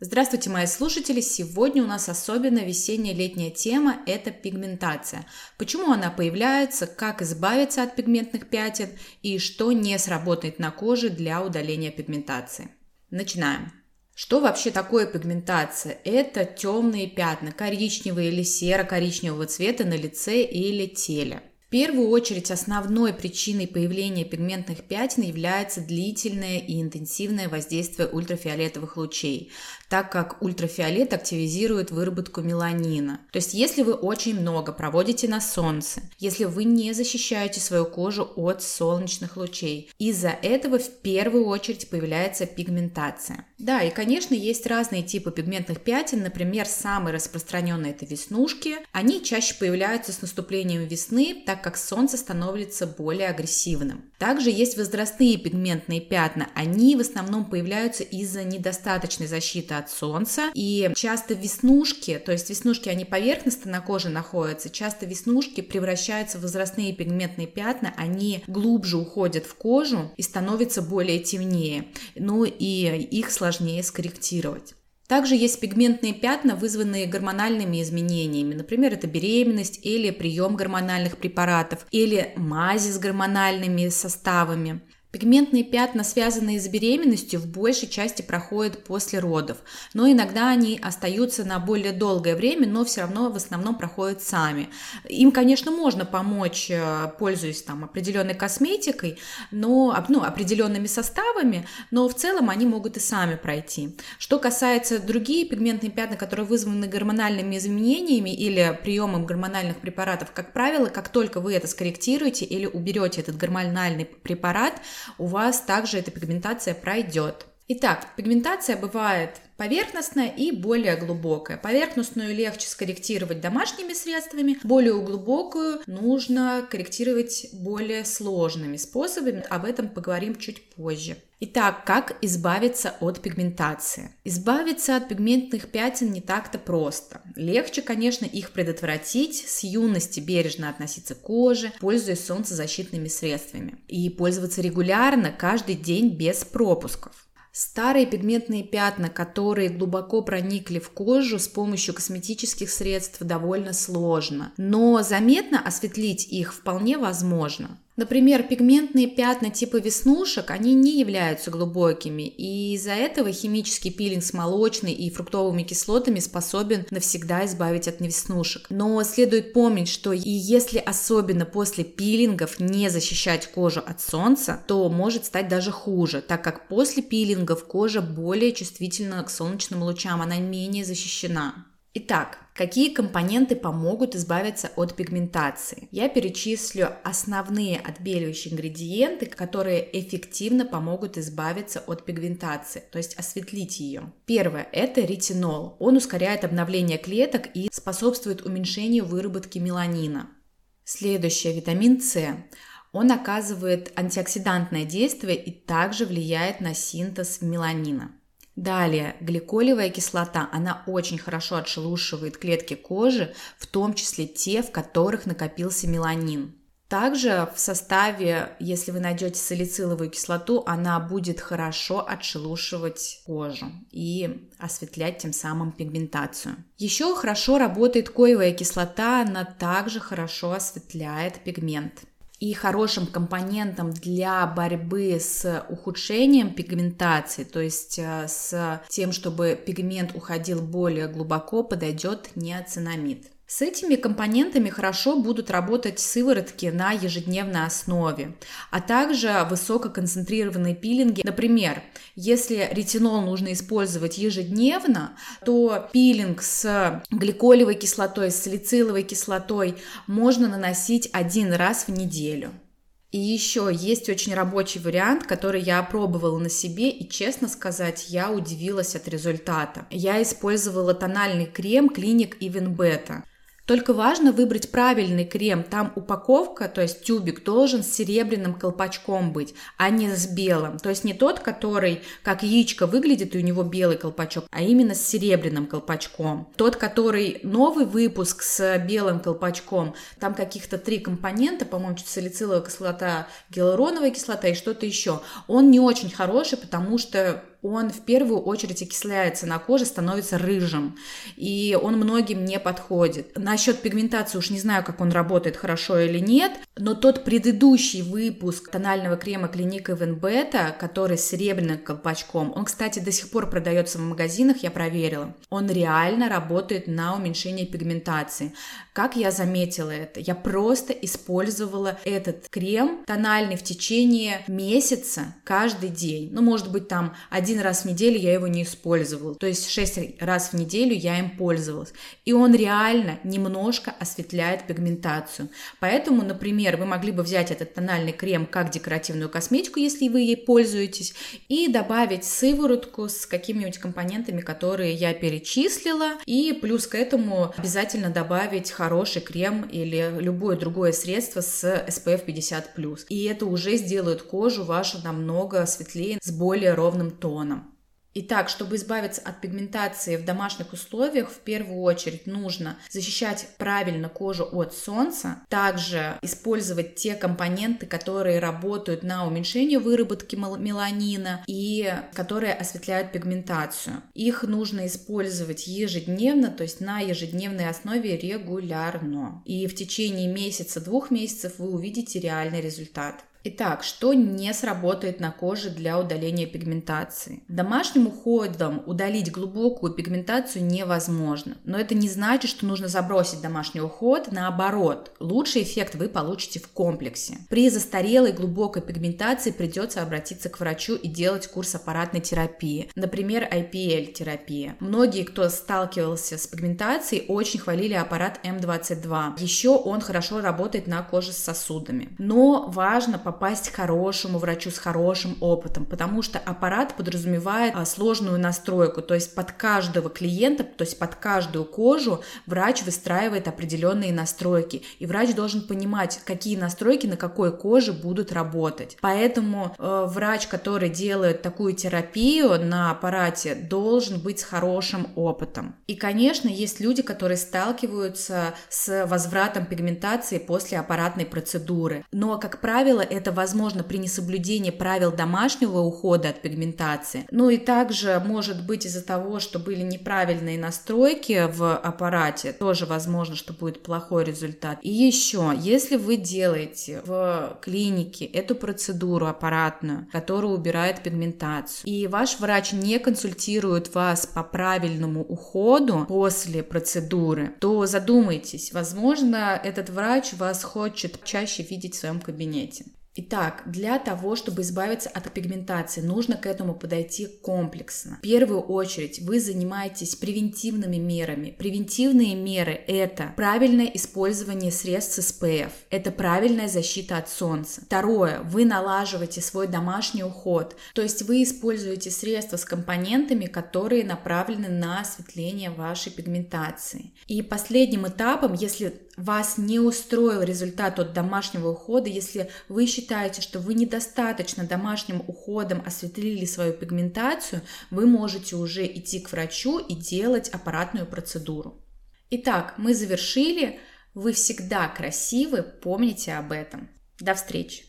Здравствуйте, мои слушатели! Сегодня у нас особенно весенняя-летняя тема – это пигментация. Почему она появляется, как избавиться от пигментных пятен и что не сработает на коже для удаления пигментации. Начинаем. Что вообще такое пигментация? Это темные пятна, коричневые или серо-коричневого цвета на лице или теле. В первую очередь основной причиной появления пигментных пятен является длительное и интенсивное воздействие ультрафиолетовых лучей, так как ультрафиолет активизирует выработку меланина. То есть если вы очень много проводите на солнце, если вы не защищаете свою кожу от солнечных лучей, из-за этого в первую очередь появляется пигментация. Да, и конечно есть разные типы пигментных пятен, например, самый распространенный это веснушки. Они чаще появляются с наступлением весны, так как солнце становится более агрессивным. Также есть возрастные пигментные пятна. Они в основном появляются из-за недостаточной защиты от солнца. И часто веснушки, то есть веснушки, они поверхностно на коже находятся, часто веснушки превращаются в возрастные пигментные пятна, они глубже уходят в кожу и становятся более темнее. Ну и их сложнее скорректировать. Также есть пигментные пятна, вызванные гормональными изменениями. Например, это беременность или прием гормональных препаратов, или мази с гормональными составами. Пигментные пятна, связанные с беременностью, в большей части проходят после родов, но иногда они остаются на более долгое время, но все равно в основном проходят сами. Им, конечно, можно помочь, э, пользуясь там определенной косметикой, но, ну, определенными составами, но в целом они могут и сами пройти. Что касается других пигментных пятна, которые вызваны гормональными изменениями или приемом гормональных препаратов, как правило, как только вы это скорректируете или уберете этот гормональный препарат, у вас также эта пигментация пройдет. Итак, пигментация бывает поверхностная и более глубокая. Поверхностную легче скорректировать домашними средствами, более глубокую нужно корректировать более сложными способами. Об этом поговорим чуть позже. Итак, как избавиться от пигментации? Избавиться от пигментных пятен не так-то просто. Легче, конечно, их предотвратить, с юности бережно относиться к коже, пользуясь солнцезащитными средствами. И пользоваться регулярно, каждый день без пропусков. Старые пигментные пятна, которые глубоко проникли в кожу с помощью косметических средств, довольно сложно, но заметно осветлить их вполне возможно. Например, пигментные пятна типа веснушек, они не являются глубокими, и из-за этого химический пилинг с молочной и фруктовыми кислотами способен навсегда избавить от веснушек. Но следует помнить, что и если особенно после пилингов не защищать кожу от солнца, то может стать даже хуже, так как после пилингов кожа более чувствительна к солнечным лучам, она менее защищена. Итак, какие компоненты помогут избавиться от пигментации? Я перечислю основные отбеливающие ингредиенты, которые эффективно помогут избавиться от пигментации, то есть осветлить ее. Первое – это ретинол. Он ускоряет обновление клеток и способствует уменьшению выработки меланина. Следующее – витамин С. Он оказывает антиоксидантное действие и также влияет на синтез меланина. Далее, гликолевая кислота, она очень хорошо отшелушивает клетки кожи, в том числе те, в которых накопился меланин. Также в составе, если вы найдете салициловую кислоту, она будет хорошо отшелушивать кожу и осветлять тем самым пигментацию. Еще хорошо работает коевая кислота, она также хорошо осветляет пигмент. И хорошим компонентом для борьбы с ухудшением пигментации, то есть э, с тем, чтобы пигмент уходил более глубоко, подойдет неоцинамид. С этими компонентами хорошо будут работать сыворотки на ежедневной основе, а также высококонцентрированные пилинги. Например, если ретинол нужно использовать ежедневно, то пилинг с гликолевой кислотой, с салициловой кислотой можно наносить один раз в неделю. И еще есть очень рабочий вариант, который я опробовала на себе, и, честно сказать, я удивилась от результата. Я использовала тональный крем Clinic Even Beta. Только важно выбрать правильный крем. Там упаковка, то есть тюбик, должен с серебряным колпачком быть, а не с белым. То есть не тот, который как яичко выглядит, и у него белый колпачок, а именно с серебряным колпачком. Тот, который новый выпуск с белым колпачком, там каких-то три компонента, по-моему, салициловая кислота, гиалуроновая кислота и что-то еще. Он не очень хороший, потому что он в первую очередь окисляется на коже, становится рыжим, и он многим не подходит. Насчет пигментации уж не знаю, как он работает, хорошо или нет, но тот предыдущий выпуск тонального крема Клиника Бета, который с серебряным колпачком, он, кстати, до сих пор продается в магазинах, я проверила. Он реально работает на уменьшение пигментации. Как я заметила это? Я просто использовала этот крем тональный в течение месяца каждый день. Ну, может быть, там один раз в неделю я его не использовала. То есть шесть раз в неделю я им пользовалась. И он реально немножко осветляет пигментацию. Поэтому, например, вы могли бы взять этот тональный крем как декоративную косметику, если вы ей пользуетесь, и добавить сыворотку с какими-нибудь компонентами, которые я перечислила. И плюс к этому обязательно добавить крем или любое другое средство с SPF 50+. И это уже сделает кожу вашу намного светлее, с более ровным тоном. Итак, чтобы избавиться от пигментации в домашних условиях, в первую очередь нужно защищать правильно кожу от солнца, также использовать те компоненты, которые работают на уменьшение выработки меланина и которые осветляют пигментацию. Их нужно использовать ежедневно, то есть на ежедневной основе регулярно. И в течение месяца-двух месяцев вы увидите реальный результат. Итак, что не сработает на коже для удаления пигментации? Домашним уходом удалить глубокую пигментацию невозможно, но это не значит, что нужно забросить домашний уход. Наоборот, лучший эффект вы получите в комплексе. При застарелой глубокой пигментации придется обратиться к врачу и делать курс аппаратной терапии, например, IPL-терапия. Многие, кто сталкивался с пигментацией, очень хвалили аппарат М22. Еще он хорошо работает на коже с сосудами. Но важно попасть к хорошему врачу с хорошим опытом, потому что аппарат подразумевает а, сложную настройку, то есть под каждого клиента, то есть под каждую кожу врач выстраивает определенные настройки, и врач должен понимать, какие настройки на какой коже будут работать. Поэтому э, врач, который делает такую терапию на аппарате, должен быть с хорошим опытом. И, конечно, есть люди, которые сталкиваются с возвратом пигментации после аппаратной процедуры, но, как правило, это возможно при несоблюдении правил домашнего ухода от пигментации. Ну и также может быть из-за того, что были неправильные настройки в аппарате, тоже возможно, что будет плохой результат. И еще, если вы делаете в клинике эту процедуру аппаратную, которая убирает пигментацию, и ваш врач не консультирует вас по правильному уходу после процедуры, то задумайтесь, возможно, этот врач вас хочет чаще видеть в своем кабинете. Итак, для того, чтобы избавиться от пигментации, нужно к этому подойти комплексно. В первую очередь вы занимаетесь превентивными мерами. Превентивные меры – это правильное использование средств SPF, это правильная защита от солнца. Второе, вы налаживаете свой домашний уход, то есть вы используете средства с компонентами, которые направлены на осветление вашей пигментации. И последним этапом, если вас не устроил результат от домашнего ухода, если вы считаете, что вы недостаточно домашним уходом осветлили свою пигментацию, вы можете уже идти к врачу и делать аппаратную процедуру. Итак, мы завершили. Вы всегда красивы, помните об этом. До встречи!